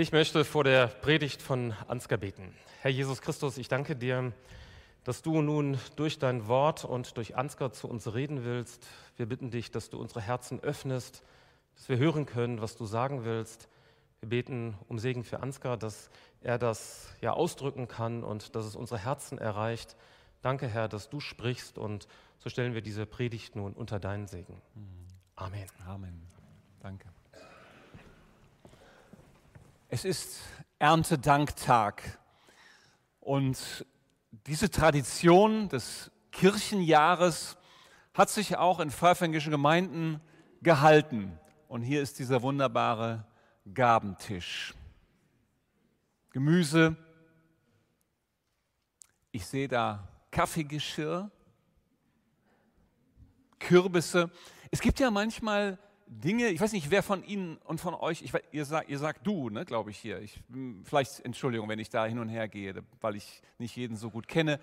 Ich möchte vor der Predigt von Ansgar beten. Herr Jesus Christus, ich danke dir, dass du nun durch dein Wort und durch Ansgar zu uns reden willst. Wir bitten dich, dass du unsere Herzen öffnest, dass wir hören können, was du sagen willst. Wir beten um Segen für Ansgar, dass er das ja ausdrücken kann und dass es unsere Herzen erreicht. Danke, Herr, dass du sprichst und so stellen wir diese Predigt nun unter deinen Segen. Amen. Amen. Danke. Es ist Erntedanktag und diese Tradition des Kirchenjahres hat sich auch in pfeifängischen Gemeinden gehalten. Und hier ist dieser wunderbare Gabentisch. Gemüse. Ich sehe da Kaffeegeschirr, Kürbisse. Es gibt ja manchmal Dinge, ich weiß nicht, wer von Ihnen und von euch, ich, ihr, sagt, ihr sagt du, ne, glaube ich hier. Ich, hm, vielleicht, Entschuldigung, wenn ich da hin und her gehe, weil ich nicht jeden so gut kenne.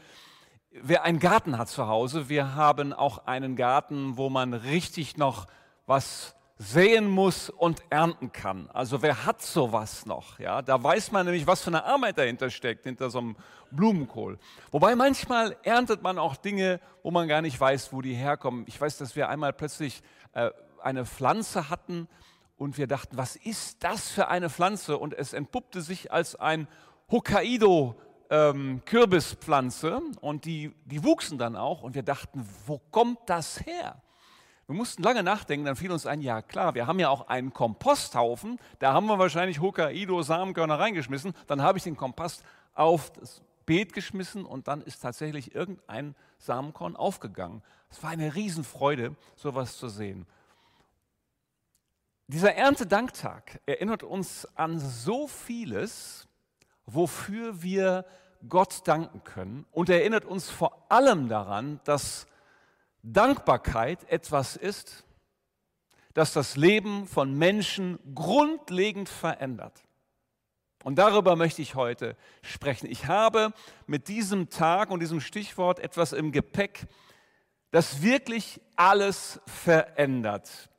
Wer einen Garten hat zu Hause, wir haben auch einen Garten, wo man richtig noch was säen muss und ernten kann. Also wer hat sowas noch? Ja, da weiß man nämlich, was für eine Arbeit dahinter steckt, hinter so einem Blumenkohl. Wobei manchmal erntet man auch Dinge, wo man gar nicht weiß, wo die herkommen. Ich weiß, dass wir einmal plötzlich äh, eine Pflanze hatten und wir dachten, was ist das für eine Pflanze? Und es entpuppte sich als ein Hokkaido ähm, Kürbispflanze und die, die wuchsen dann auch und wir dachten, wo kommt das her? Wir mussten lange nachdenken, dann fiel uns ein, ja klar, wir haben ja auch einen Komposthaufen, da haben wir wahrscheinlich Hokkaido Samenkörner reingeschmissen, dann habe ich den Kompost auf das Beet geschmissen und dann ist tatsächlich irgendein Samenkorn aufgegangen. Es war eine Riesenfreude, sowas zu sehen. Dieser Erntedanktag erinnert uns an so vieles, wofür wir Gott danken können und erinnert uns vor allem daran, dass Dankbarkeit etwas ist, das das Leben von Menschen grundlegend verändert. Und darüber möchte ich heute sprechen. Ich habe mit diesem Tag und diesem Stichwort etwas im Gepäck, das wirklich alles verändert.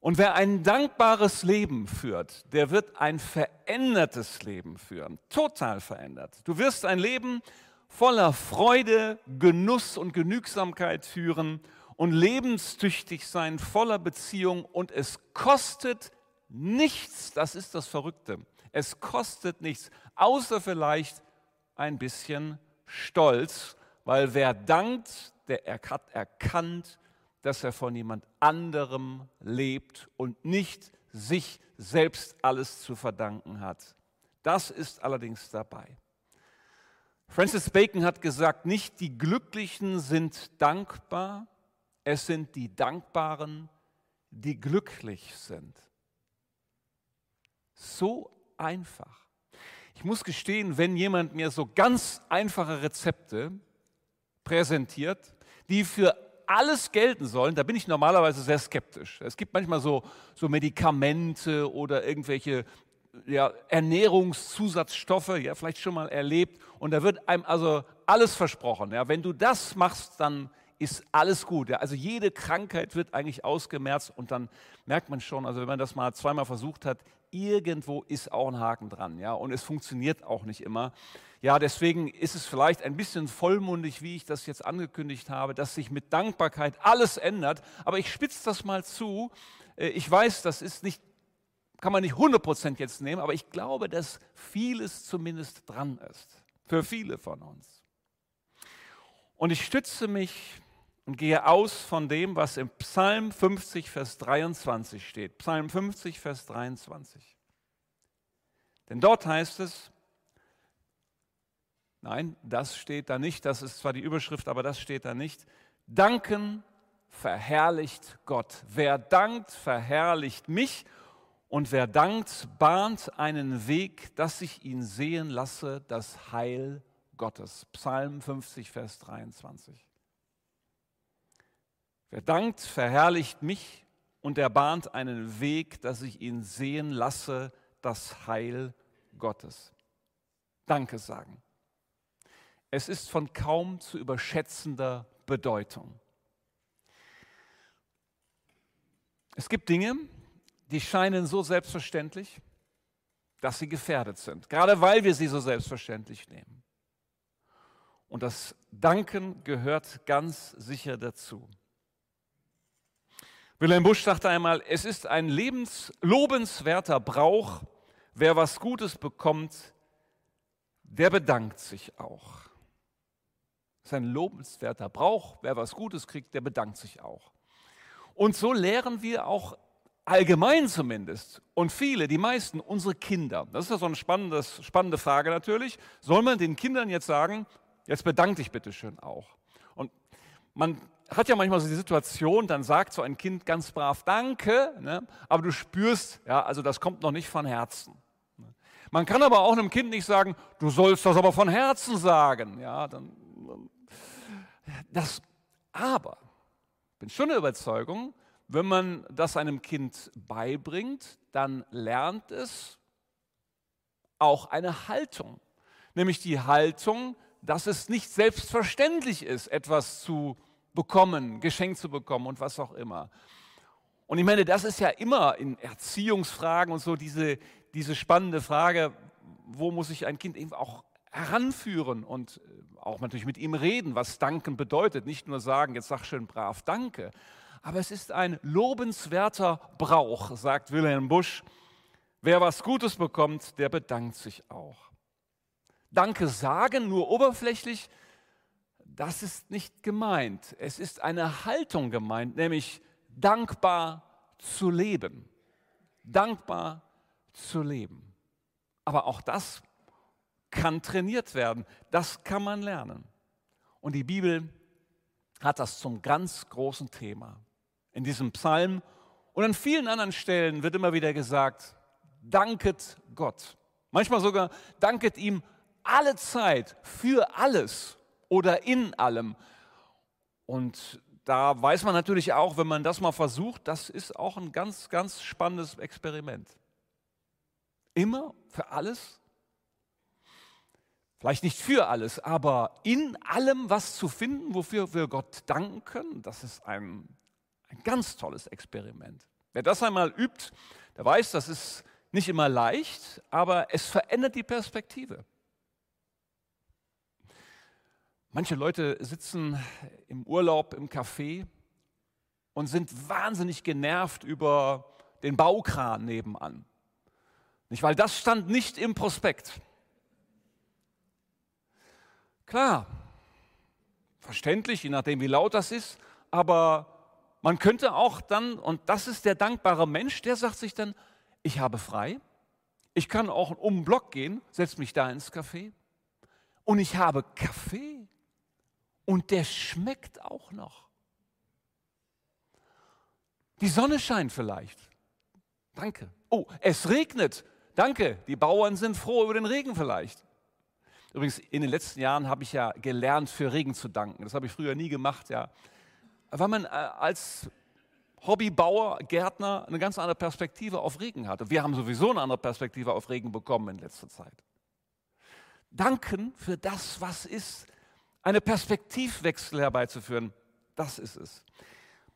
Und wer ein dankbares Leben führt, der wird ein verändertes Leben führen, total verändert. Du wirst ein Leben voller Freude, Genuss und Genügsamkeit führen und lebenstüchtig sein, voller Beziehung und es kostet nichts, das ist das Verrückte, es kostet nichts, außer vielleicht ein bisschen Stolz, weil wer dankt, der hat erkannt, dass er von jemand anderem lebt und nicht sich selbst alles zu verdanken hat. Das ist allerdings dabei. Francis Bacon hat gesagt, nicht die Glücklichen sind dankbar, es sind die Dankbaren, die glücklich sind. So einfach. Ich muss gestehen, wenn jemand mir so ganz einfache Rezepte präsentiert, die für alles gelten sollen, da bin ich normalerweise sehr skeptisch. Es gibt manchmal so, so Medikamente oder irgendwelche ja, Ernährungszusatzstoffe, ja, vielleicht schon mal erlebt. Und da wird einem also alles versprochen. Ja. Wenn du das machst, dann ist alles gut. Ja. Also jede Krankheit wird eigentlich ausgemerzt und dann merkt man schon, also wenn man das mal zweimal versucht hat, irgendwo ist auch ein Haken dran. Ja. Und es funktioniert auch nicht immer. Ja, deswegen ist es vielleicht ein bisschen vollmundig, wie ich das jetzt angekündigt habe, dass sich mit Dankbarkeit alles ändert. Aber ich spitze das mal zu. Äh, ich weiß, das ist nicht, kann man nicht 100% jetzt nehmen, aber ich glaube, dass vieles zumindest dran ist. Für viele von uns. Und ich stütze mich und gehe aus von dem, was im Psalm 50, Vers 23 steht. Psalm 50, Vers 23. Denn dort heißt es, Nein, das steht da nicht. Das ist zwar die Überschrift, aber das steht da nicht. Danken verherrlicht Gott. Wer dankt, verherrlicht mich. Und wer dankt, bahnt einen Weg, dass ich ihn sehen lasse, das Heil Gottes. Psalm 50, Vers 23. Wer dankt, verherrlicht mich und er bahnt einen Weg, dass ich ihn sehen lasse, das Heil Gottes. Danke sagen. Es ist von kaum zu überschätzender Bedeutung. Es gibt Dinge, die scheinen so selbstverständlich, dass sie gefährdet sind, gerade weil wir sie so selbstverständlich nehmen. Und das Danken gehört ganz sicher dazu. Wilhelm Busch sagte einmal, es ist ein lebens, lobenswerter Brauch, wer was Gutes bekommt, der bedankt sich auch. Ist ein lobenswerter Brauch, wer was Gutes kriegt, der bedankt sich auch. Und so lehren wir auch allgemein zumindest und viele, die meisten, unsere Kinder. Das ist ja so eine spannende Frage natürlich. Soll man den Kindern jetzt sagen, jetzt bedank dich bitte schön auch? Und man hat ja manchmal so die Situation, dann sagt so ein Kind ganz brav Danke, ne? aber du spürst, ja, also das kommt noch nicht von Herzen. Man kann aber auch einem Kind nicht sagen, du sollst das aber von Herzen sagen. Ja, dann, das, aber, ich bin schon der Überzeugung, wenn man das einem Kind beibringt, dann lernt es auch eine Haltung. Nämlich die Haltung, dass es nicht selbstverständlich ist, etwas zu bekommen, geschenkt zu bekommen und was auch immer. Und ich meine, das ist ja immer in Erziehungsfragen und so diese, diese spannende Frage, wo muss ich ein Kind eben auch heranführen und auch natürlich mit ihm reden, was Danken bedeutet. Nicht nur sagen, jetzt sag schön brav Danke, aber es ist ein lobenswerter Brauch, sagt Wilhelm Busch. Wer was Gutes bekommt, der bedankt sich auch. Danke sagen, nur oberflächlich, das ist nicht gemeint. Es ist eine Haltung gemeint, nämlich dankbar zu leben. Dankbar zu leben. Aber auch das kann trainiert werden. Das kann man lernen. Und die Bibel hat das zum ganz großen Thema in diesem Psalm und an vielen anderen Stellen wird immer wieder gesagt, danket Gott. Manchmal sogar danket ihm alle Zeit für alles oder in allem. Und da weiß man natürlich auch, wenn man das mal versucht, das ist auch ein ganz, ganz spannendes Experiment. Immer für alles? Vielleicht nicht für alles, aber in allem was zu finden, wofür wir Gott danken können, das ist ein ein ganz tolles Experiment. Wer das einmal übt, der weiß, das ist nicht immer leicht, aber es verändert die Perspektive. Manche Leute sitzen im Urlaub im Café und sind wahnsinnig genervt über den Baukran nebenan. Nicht, weil das stand nicht im Prospekt. Klar, verständlich, je nachdem wie laut das ist, aber man könnte auch dann, und das ist der dankbare Mensch, der sagt sich dann, ich habe frei, ich kann auch um den Block gehen, setze mich da ins Café und ich habe Kaffee und der schmeckt auch noch. Die Sonne scheint vielleicht. Danke. Oh, es regnet. Danke. Die Bauern sind froh über den Regen vielleicht. Übrigens, in den letzten Jahren habe ich ja gelernt, für Regen zu danken. Das habe ich früher nie gemacht, ja weil man äh, als Hobbybauer, Gärtner eine ganz andere Perspektive auf Regen hat. Und wir haben sowieso eine andere Perspektive auf Regen bekommen in letzter Zeit. Danken für das, was ist, eine Perspektivwechsel herbeizuführen, das ist es.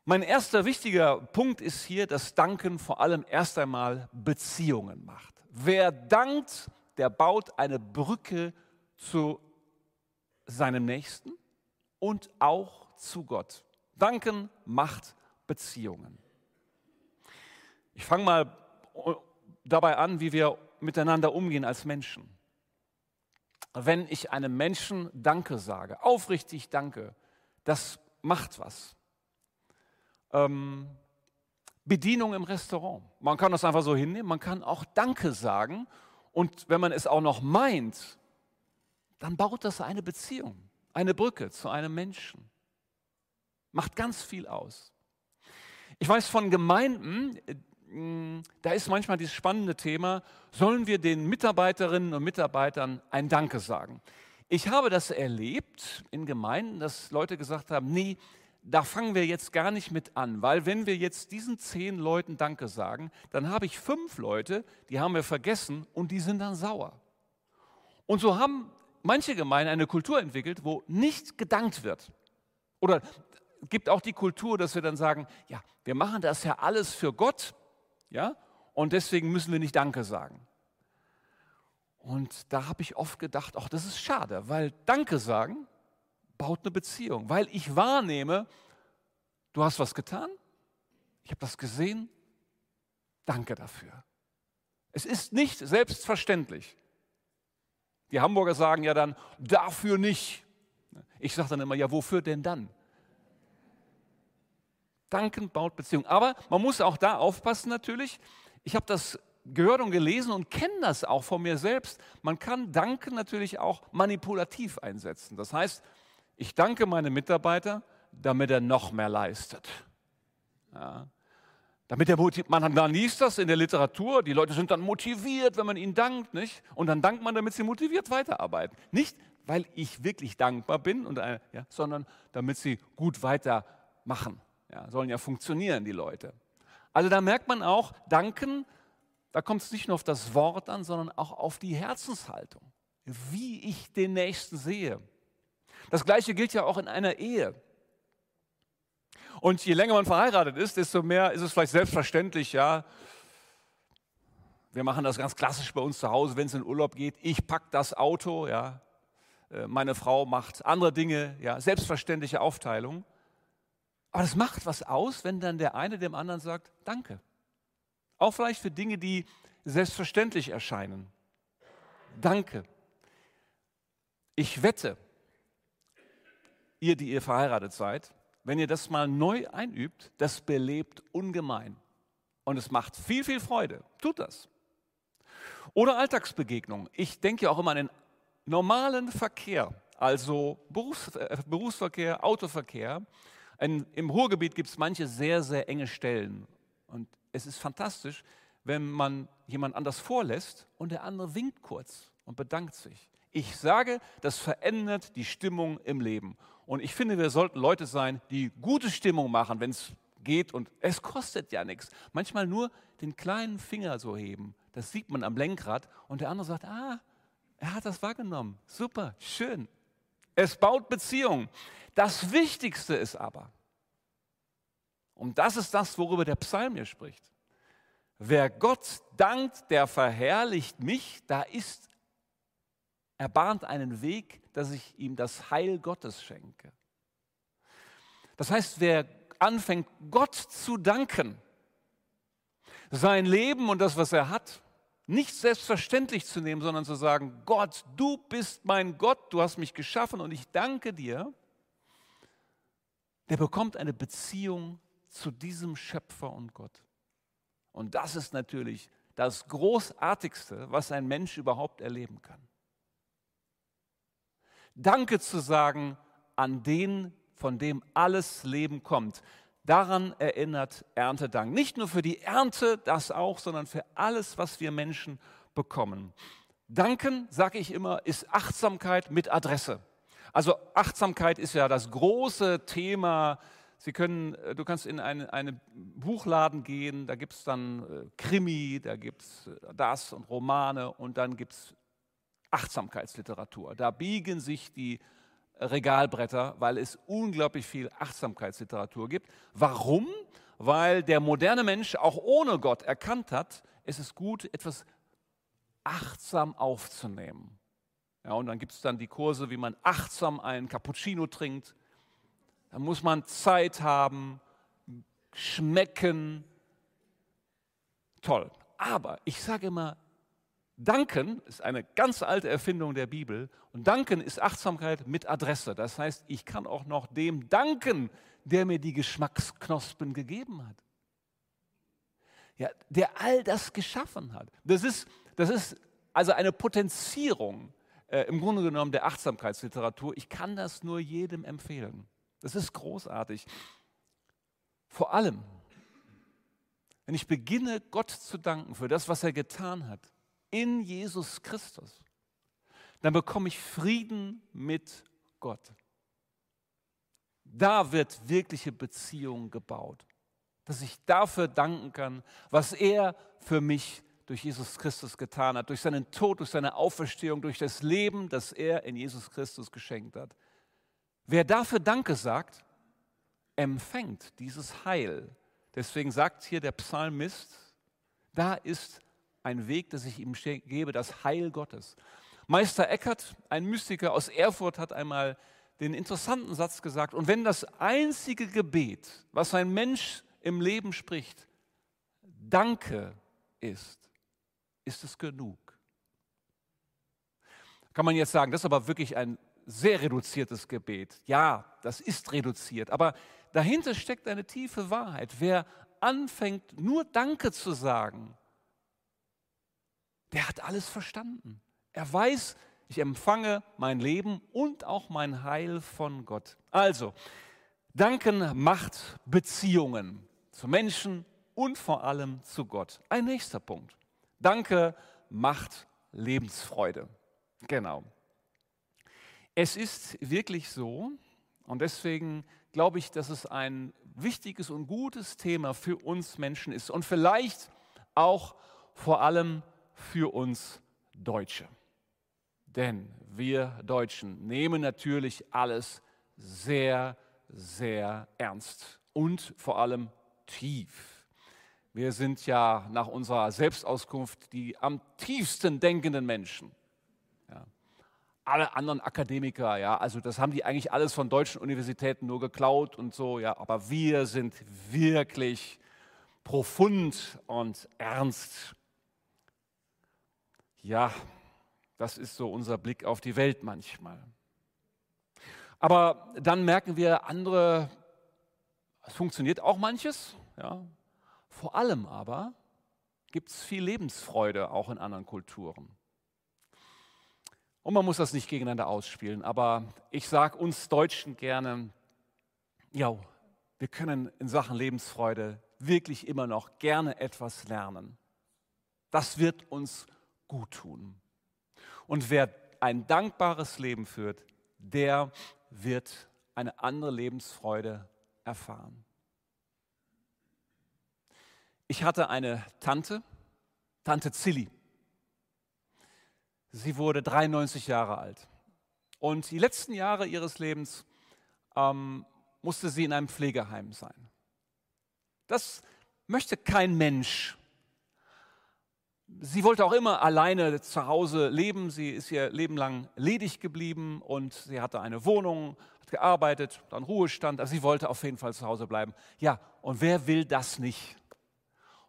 Mein erster wichtiger Punkt ist hier, dass Danken vor allem erst einmal Beziehungen macht. Wer dankt, der baut eine Brücke zu seinem Nächsten und auch zu Gott. Danken macht Beziehungen. Ich fange mal dabei an, wie wir miteinander umgehen als Menschen. Wenn ich einem Menschen Danke sage, aufrichtig Danke, das macht was. Ähm, Bedienung im Restaurant. Man kann das einfach so hinnehmen, man kann auch Danke sagen und wenn man es auch noch meint, dann baut das eine Beziehung, eine Brücke zu einem Menschen macht ganz viel aus. Ich weiß von Gemeinden, äh, da ist manchmal dieses spannende Thema, sollen wir den Mitarbeiterinnen und Mitarbeitern ein Danke sagen? Ich habe das erlebt in Gemeinden, dass Leute gesagt haben, nee, da fangen wir jetzt gar nicht mit an, weil wenn wir jetzt diesen zehn Leuten Danke sagen, dann habe ich fünf Leute, die haben wir vergessen und die sind dann sauer. Und so haben manche Gemeinden eine Kultur entwickelt, wo nicht gedankt wird. Oder gibt auch die Kultur, dass wir dann sagen, ja, wir machen das ja alles für Gott, ja, und deswegen müssen wir nicht Danke sagen. Und da habe ich oft gedacht, ach, das ist schade, weil Danke sagen baut eine Beziehung, weil ich wahrnehme, du hast was getan, ich habe das gesehen, danke dafür. Es ist nicht selbstverständlich. Die Hamburger sagen ja dann, dafür nicht. Ich sage dann immer, ja, wofür denn dann? Danken baut Beziehung. Aber man muss auch da aufpassen natürlich. Ich habe das gehört und gelesen und kenne das auch von mir selbst. Man kann Danken natürlich auch manipulativ einsetzen. Das heißt, ich danke meinem Mitarbeiter, damit er noch mehr leistet. Ja. Damit der man dann liest das in der Literatur, die Leute sind dann motiviert, wenn man ihnen dankt, nicht? Und dann dankt man, damit sie motiviert weiterarbeiten. Nicht, weil ich wirklich dankbar bin, und, äh, ja, sondern damit sie gut weitermachen. Ja, sollen ja funktionieren, die Leute. Also da merkt man auch, danken, da kommt es nicht nur auf das Wort an, sondern auch auf die Herzenshaltung, wie ich den Nächsten sehe. Das gleiche gilt ja auch in einer Ehe. Und je länger man verheiratet ist, desto mehr ist es vielleicht selbstverständlich, ja. Wir machen das ganz klassisch bei uns zu Hause, wenn es in Urlaub geht. Ich packe das Auto, ja. Äh, meine Frau macht andere Dinge, ja. Selbstverständliche Aufteilung. Aber das macht was aus, wenn dann der eine dem anderen sagt, danke. Auch vielleicht für Dinge, die selbstverständlich erscheinen. Danke. Ich wette, ihr, die ihr verheiratet seid, wenn ihr das mal neu einübt, das belebt ungemein. Und es macht viel, viel Freude. Tut das. Oder Alltagsbegegnung. Ich denke auch immer an den normalen Verkehr, also Berufs-, äh, Berufsverkehr, Autoverkehr. Ein, Im Ruhrgebiet gibt es manche sehr, sehr enge Stellen. Und es ist fantastisch, wenn man jemand anders vorlässt und der andere winkt kurz und bedankt sich. Ich sage, das verändert die Stimmung im Leben. Und ich finde, wir sollten Leute sein, die gute Stimmung machen, wenn es geht. Und es kostet ja nichts. Manchmal nur den kleinen Finger so heben. Das sieht man am Lenkrad. Und der andere sagt, ah, er hat das wahrgenommen. Super, schön. Es baut Beziehungen. Das Wichtigste ist aber, und das ist das, worüber der Psalm hier spricht. Wer Gott dankt, der verherrlicht mich. Da ist er bahnt einen Weg, dass ich ihm das Heil Gottes schenke. Das heißt, wer anfängt, Gott zu danken, sein Leben und das, was er hat, nicht selbstverständlich zu nehmen, sondern zu sagen, Gott, du bist mein Gott, du hast mich geschaffen und ich danke dir, der bekommt eine Beziehung zu diesem Schöpfer und Gott. Und das ist natürlich das Großartigste, was ein Mensch überhaupt erleben kann. Danke zu sagen an den, von dem alles Leben kommt. Daran erinnert Erntedank. Nicht nur für die Ernte, das auch, sondern für alles, was wir Menschen bekommen. Danken, sage ich immer, ist Achtsamkeit mit Adresse. Also Achtsamkeit ist ja das große Thema. Sie können, du kannst in einen, einen Buchladen gehen, da gibt es dann äh, Krimi, da gibt es äh, das und Romane und dann gibt es Achtsamkeitsliteratur. Da biegen sich die Regalbretter, weil es unglaublich viel Achtsamkeitsliteratur gibt. Warum? Weil der moderne Mensch auch ohne Gott erkannt hat, es ist gut, etwas achtsam aufzunehmen. Ja, und dann gibt es dann die Kurse, wie man achtsam einen Cappuccino trinkt. Da muss man Zeit haben, schmecken. Toll. Aber ich sage immer, Danken ist eine ganz alte Erfindung der Bibel und Danken ist Achtsamkeit mit Adresse. Das heißt, ich kann auch noch dem danken, der mir die Geschmacksknospen gegeben hat. Ja, der all das geschaffen hat. Das ist, das ist also eine Potenzierung äh, im Grunde genommen der Achtsamkeitsliteratur. Ich kann das nur jedem empfehlen. Das ist großartig. Vor allem, wenn ich beginne, Gott zu danken für das, was er getan hat, in Jesus Christus, dann bekomme ich Frieden mit Gott. Da wird wirkliche Beziehung gebaut, dass ich dafür danken kann, was er für mich durch Jesus Christus getan hat, durch seinen Tod, durch seine Auferstehung, durch das Leben, das er in Jesus Christus geschenkt hat. Wer dafür Danke sagt, empfängt dieses Heil. Deswegen sagt hier der Psalmist, da ist ein Weg, dass ich ihm gebe, das Heil Gottes. Meister Eckert, ein Mystiker aus Erfurt, hat einmal den interessanten Satz gesagt, und wenn das einzige Gebet, was ein Mensch im Leben spricht, Danke ist, ist es genug. Kann man jetzt sagen, das ist aber wirklich ein sehr reduziertes Gebet. Ja, das ist reduziert, aber dahinter steckt eine tiefe Wahrheit. Wer anfängt, nur Danke zu sagen, der hat alles verstanden. Er weiß, ich empfange mein Leben und auch mein Heil von Gott. Also, Danken macht Beziehungen zu Menschen und vor allem zu Gott. Ein nächster Punkt. Danke macht Lebensfreude. Genau. Es ist wirklich so, und deswegen glaube ich, dass es ein wichtiges und gutes Thema für uns Menschen ist und vielleicht auch vor allem für uns Deutsche. Denn wir Deutschen nehmen natürlich alles sehr, sehr ernst und vor allem tief. Wir sind ja nach unserer Selbstauskunft die am tiefsten denkenden Menschen. Ja. Alle anderen Akademiker, ja, also das haben die eigentlich alles von deutschen Universitäten nur geklaut und so, ja, aber wir sind wirklich profund und ernst. Ja, das ist so unser Blick auf die Welt manchmal. Aber dann merken wir, andere, es funktioniert auch manches. Ja. Vor allem aber gibt es viel Lebensfreude auch in anderen Kulturen. Und man muss das nicht gegeneinander ausspielen, aber ich sage uns Deutschen gerne, ja, wir können in Sachen Lebensfreude wirklich immer noch gerne etwas lernen. Das wird uns gut tun. Und wer ein dankbares Leben führt, der wird eine andere Lebensfreude erfahren. Ich hatte eine Tante, Tante Zilli. Sie wurde 93 Jahre alt. Und die letzten Jahre ihres Lebens ähm, musste sie in einem Pflegeheim sein. Das möchte kein Mensch Sie wollte auch immer alleine zu Hause leben. Sie ist ihr Leben lang ledig geblieben und sie hatte eine Wohnung, hat gearbeitet, dann Ruhestand. Also sie wollte auf jeden Fall zu Hause bleiben. Ja, und wer will das nicht?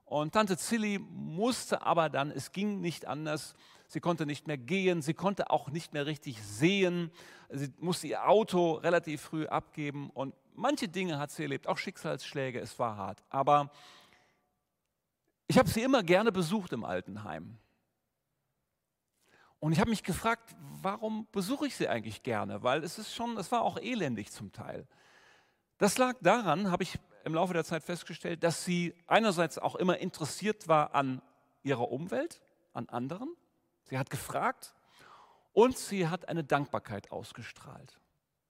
Und Tante Zilli musste aber dann, es ging nicht anders. Sie konnte nicht mehr gehen, sie konnte auch nicht mehr richtig sehen. Sie musste ihr Auto relativ früh abgeben und manche Dinge hat sie erlebt, auch Schicksalsschläge, es war hart. Aber ich habe sie immer gerne besucht im Altenheim. Und ich habe mich gefragt, warum besuche ich sie eigentlich gerne? Weil es ist schon, es war auch elendig zum Teil. Das lag daran, habe ich im Laufe der Zeit festgestellt, dass sie einerseits auch immer interessiert war an ihrer Umwelt, an anderen. Sie hat gefragt und sie hat eine Dankbarkeit ausgestrahlt.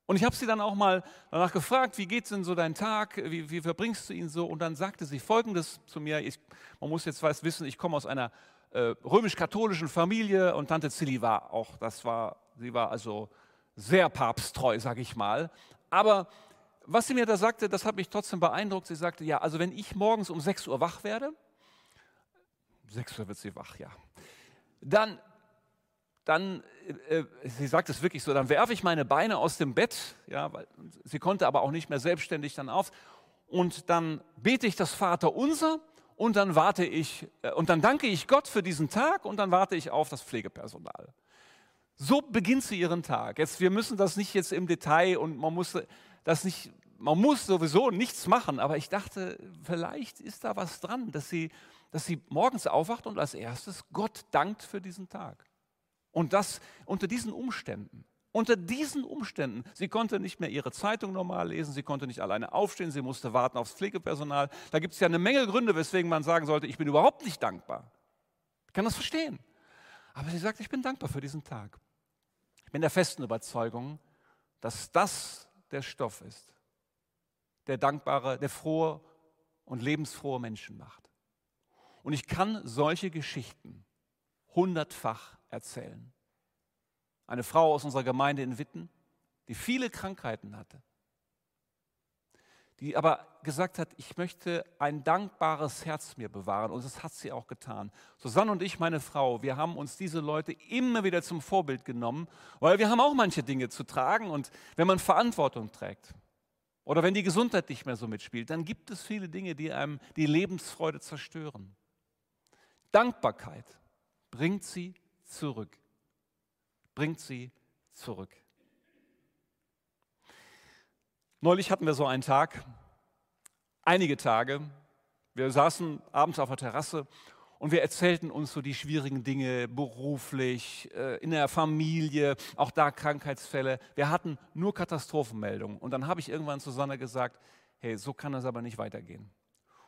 Und ich habe sie dann auch mal danach gefragt, wie geht's denn so dein Tag, wie, wie verbringst du ihn so? Und dann sagte sie Folgendes zu mir, ich, man muss jetzt weiß wissen, ich komme aus einer äh, römisch-katholischen Familie und Tante Zilli war auch, das war, sie war also sehr papsttreu, sage ich mal. Aber was sie mir da sagte, das hat mich trotzdem beeindruckt. Sie sagte, ja, also wenn ich morgens um 6 Uhr wach werde, 6 Uhr wird sie wach, ja, dann dann, äh, sie sagt es wirklich so, dann werfe ich meine Beine aus dem Bett, ja, weil sie konnte aber auch nicht mehr selbstständig dann auf, und dann bete ich das Vater unser und dann warte ich, äh, und dann danke ich Gott für diesen Tag und dann warte ich auf das Pflegepersonal. So beginnt sie ihren Tag. Jetzt, wir müssen das nicht jetzt im Detail und man muss das nicht, man muss sowieso nichts machen, aber ich dachte, vielleicht ist da was dran, dass sie, dass sie morgens aufwacht und als erstes Gott dankt für diesen Tag. Und das unter diesen Umständen. Unter diesen Umständen. Sie konnte nicht mehr ihre Zeitung normal lesen, sie konnte nicht alleine aufstehen, sie musste warten aufs Pflegepersonal. Da gibt es ja eine Menge Gründe, weswegen man sagen sollte, ich bin überhaupt nicht dankbar. Ich kann das verstehen. Aber sie sagt, ich bin dankbar für diesen Tag. Ich bin der festen Überzeugung, dass das der Stoff ist, der dankbare, der frohe und lebensfrohe Menschen macht. Und ich kann solche Geschichten hundertfach erzählen. Eine Frau aus unserer Gemeinde in Witten, die viele Krankheiten hatte, die aber gesagt hat, ich möchte ein dankbares Herz mir bewahren. Und das hat sie auch getan. Susanne und ich, meine Frau, wir haben uns diese Leute immer wieder zum Vorbild genommen, weil wir haben auch manche Dinge zu tragen. Und wenn man Verantwortung trägt oder wenn die Gesundheit nicht mehr so mitspielt, dann gibt es viele Dinge, die einem die Lebensfreude zerstören. Dankbarkeit bringt sie zurück. Bringt sie zurück. Neulich hatten wir so einen Tag, einige Tage. Wir saßen abends auf der Terrasse und wir erzählten uns so die schwierigen Dinge beruflich, äh, in der Familie, auch da Krankheitsfälle. Wir hatten nur Katastrophenmeldungen. Und dann habe ich irgendwann Susanne gesagt, hey, so kann es aber nicht weitergehen.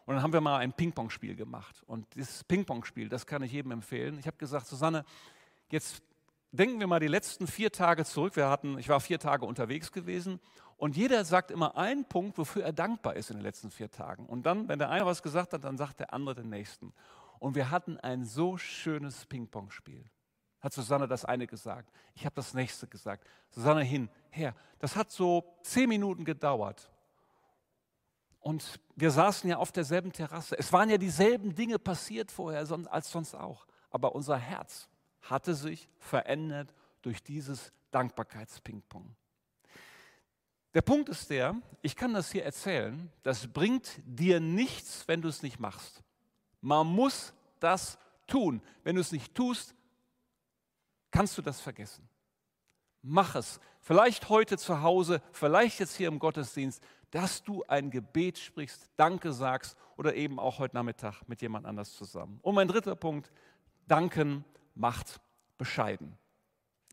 Und dann haben wir mal ein Ping-Pong-Spiel gemacht. Und dieses Ping-Pong-Spiel, das kann ich jedem empfehlen. Ich habe gesagt, Susanne, jetzt denken wir mal die letzten vier Tage zurück. Wir hatten, ich war vier Tage unterwegs gewesen und jeder sagt immer einen Punkt, wofür er dankbar ist in den letzten vier Tagen. Und dann, wenn der eine was gesagt hat, dann sagt der andere den nächsten. Und wir hatten ein so schönes Ping-Pong-Spiel. Hat Susanne das eine gesagt. Ich habe das nächste gesagt. Susanne hin, her. Das hat so zehn Minuten gedauert. Und wir saßen ja auf derselben Terrasse. Es waren ja dieselben Dinge passiert vorher als sonst auch. Aber unser Herz hatte sich verändert durch dieses Dankbarkeits-Ping-Pong. Der Punkt ist der, ich kann das hier erzählen, das bringt dir nichts, wenn du es nicht machst. Man muss das tun. Wenn du es nicht tust, kannst du das vergessen. Mach es. Vielleicht heute zu Hause, vielleicht jetzt hier im Gottesdienst, dass du ein Gebet sprichst, Danke sagst oder eben auch heute Nachmittag mit jemand anders zusammen. Und mein dritter Punkt, danken macht bescheiden.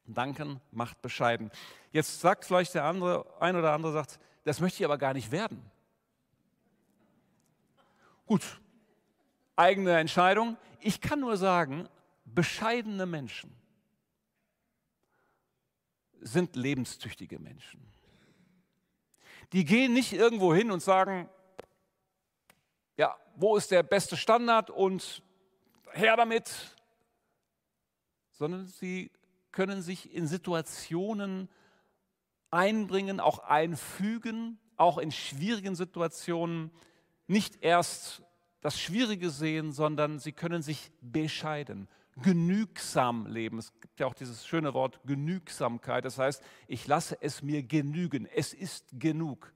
Danken macht bescheiden. Jetzt sagt vielleicht der andere, ein oder andere sagt, das möchte ich aber gar nicht werden. Gut, eigene Entscheidung. Ich kann nur sagen, bescheidene Menschen sind lebenstüchtige Menschen. Die gehen nicht irgendwo hin und sagen, ja, wo ist der beste Standard und her damit, sondern sie können sich in Situationen einbringen, auch einfügen, auch in schwierigen Situationen nicht erst das Schwierige sehen, sondern sie können sich bescheiden, genügsam leben. Es gibt ja auch dieses schöne Wort Genügsamkeit. Das heißt, ich lasse es mir genügen. Es ist genug.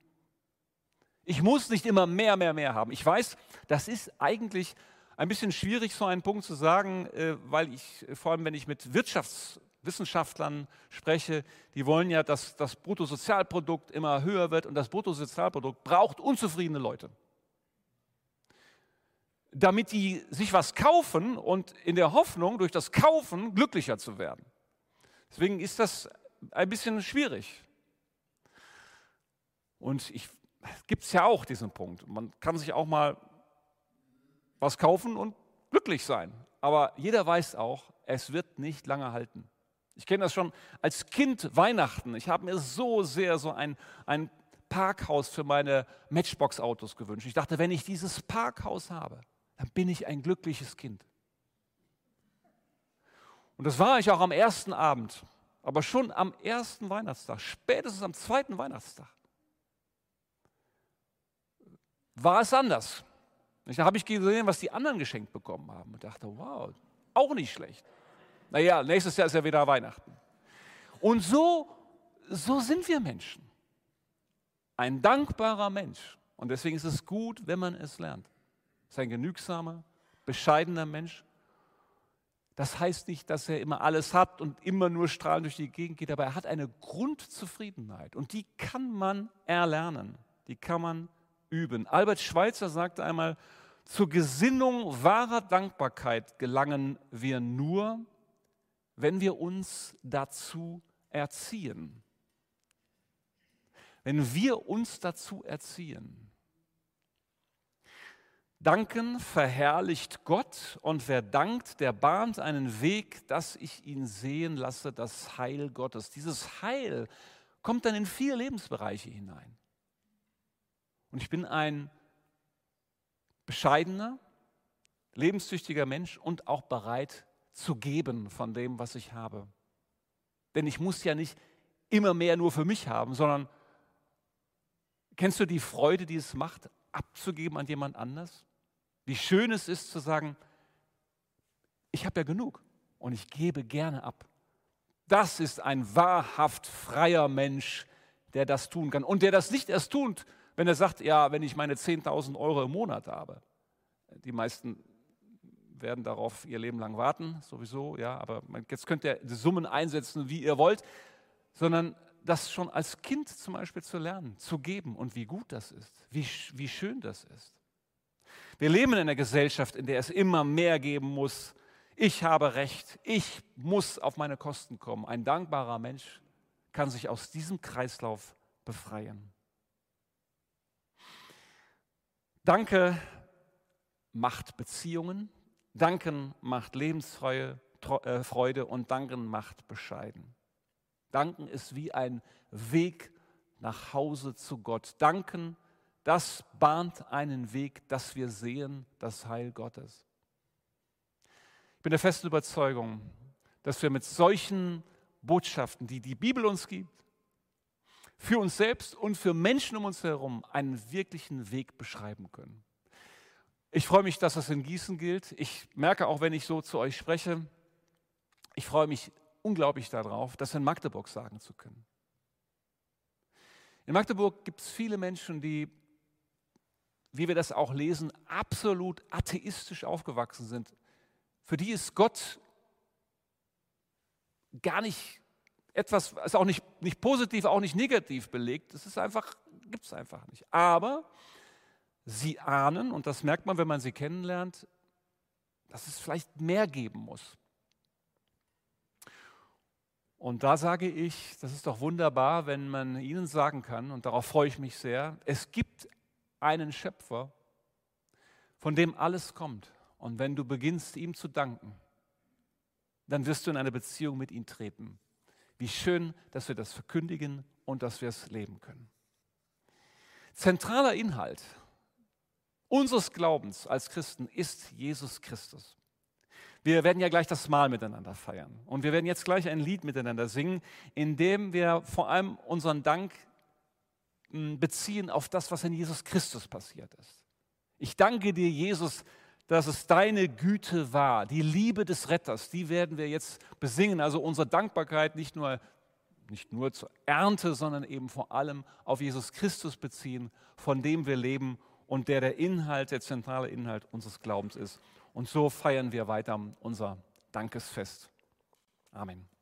Ich muss nicht immer mehr, mehr, mehr haben. Ich weiß, das ist eigentlich ein bisschen schwierig, so einen Punkt zu sagen, äh, weil ich, vor allem wenn ich mit Wirtschaftswissenschaftlern spreche, die wollen ja, dass das Bruttosozialprodukt immer höher wird und das Bruttosozialprodukt braucht unzufriedene Leute. Damit die sich was kaufen und in der Hoffnung, durch das Kaufen glücklicher zu werden. Deswegen ist das ein bisschen schwierig. Und gibt es ja auch diesen Punkt. Man kann sich auch mal was kaufen und glücklich sein. Aber jeder weiß auch, es wird nicht lange halten. Ich kenne das schon als Kind Weihnachten. Ich habe mir so sehr so ein, ein Parkhaus für meine Matchbox-Autos gewünscht. Ich dachte, wenn ich dieses Parkhaus habe, dann bin ich ein glückliches Kind. Und das war ich auch am ersten Abend, aber schon am ersten Weihnachtstag, spätestens am zweiten Weihnachtstag, war es anders. Da habe ich gesehen, was die anderen geschenkt bekommen haben und dachte, wow, auch nicht schlecht. Naja, nächstes Jahr ist ja wieder Weihnachten. Und so, so sind wir Menschen. Ein dankbarer Mensch. Und deswegen ist es gut, wenn man es lernt. Ist ein genügsamer, bescheidener Mensch. Das heißt nicht, dass er immer alles hat und immer nur strahlend durch die Gegend geht, aber er hat eine Grundzufriedenheit und die kann man erlernen, die kann man üben. Albert Schweitzer sagte einmal, zur Gesinnung wahrer Dankbarkeit gelangen wir nur, wenn wir uns dazu erziehen. Wenn wir uns dazu erziehen. Danken verherrlicht Gott und wer dankt, der bahnt einen Weg, dass ich ihn sehen lasse, das Heil Gottes. Dieses Heil kommt dann in vier Lebensbereiche hinein. Und ich bin ein bescheidener, lebenstüchtiger Mensch und auch bereit zu geben von dem, was ich habe. Denn ich muss ja nicht immer mehr nur für mich haben, sondern Kennst du die Freude, die es macht, abzugeben an jemand anders? Wie schön es ist zu sagen, ich habe ja genug und ich gebe gerne ab. Das ist ein wahrhaft freier Mensch, der das tun kann und der das nicht erst tut, wenn er sagt, ja, wenn ich meine 10.000 Euro im Monat habe. Die meisten werden darauf ihr Leben lang warten, sowieso, ja, aber jetzt könnt ihr die Summen einsetzen, wie ihr wollt, sondern das schon als Kind zum Beispiel zu lernen, zu geben und wie gut das ist, wie, wie schön das ist. Wir leben in einer Gesellschaft, in der es immer mehr geben muss. Ich habe Recht, ich muss auf meine Kosten kommen. Ein dankbarer Mensch kann sich aus diesem Kreislauf befreien. Danke macht Beziehungen, Danken macht Lebensfreude äh, Freude und Danken macht bescheiden. Danken ist wie ein Weg nach Hause zu Gott. Danken, das bahnt einen Weg, dass wir sehen das Heil Gottes. Ich bin der festen Überzeugung, dass wir mit solchen Botschaften, die die Bibel uns gibt, für uns selbst und für Menschen um uns herum einen wirklichen Weg beschreiben können. Ich freue mich, dass das in Gießen gilt. Ich merke auch, wenn ich so zu euch spreche, ich freue mich unglaublich darauf, das in Magdeburg sagen zu können. In Magdeburg gibt es viele Menschen, die, wie wir das auch lesen, absolut atheistisch aufgewachsen sind. Für die ist Gott gar nicht etwas, ist auch nicht, nicht positiv, auch nicht negativ belegt. Das ist einfach, gibt es einfach nicht. Aber sie ahnen, und das merkt man, wenn man sie kennenlernt, dass es vielleicht mehr geben muss. Und da sage ich, das ist doch wunderbar, wenn man ihnen sagen kann, und darauf freue ich mich sehr, es gibt einen Schöpfer, von dem alles kommt. Und wenn du beginnst, ihm zu danken, dann wirst du in eine Beziehung mit ihm treten. Wie schön, dass wir das verkündigen und dass wir es leben können. Zentraler Inhalt unseres Glaubens als Christen ist Jesus Christus. Wir werden ja gleich das Mahl miteinander feiern und wir werden jetzt gleich ein Lied miteinander singen, in dem wir vor allem unseren Dank beziehen auf das, was in Jesus Christus passiert ist. Ich danke dir, Jesus, dass es deine Güte war, die Liebe des Retters, die werden wir jetzt besingen. Also unsere Dankbarkeit nicht nur, nicht nur zur Ernte, sondern eben vor allem auf Jesus Christus beziehen, von dem wir leben und der der Inhalt, der zentrale Inhalt unseres Glaubens ist. Und so feiern wir weiter unser Dankesfest. Amen.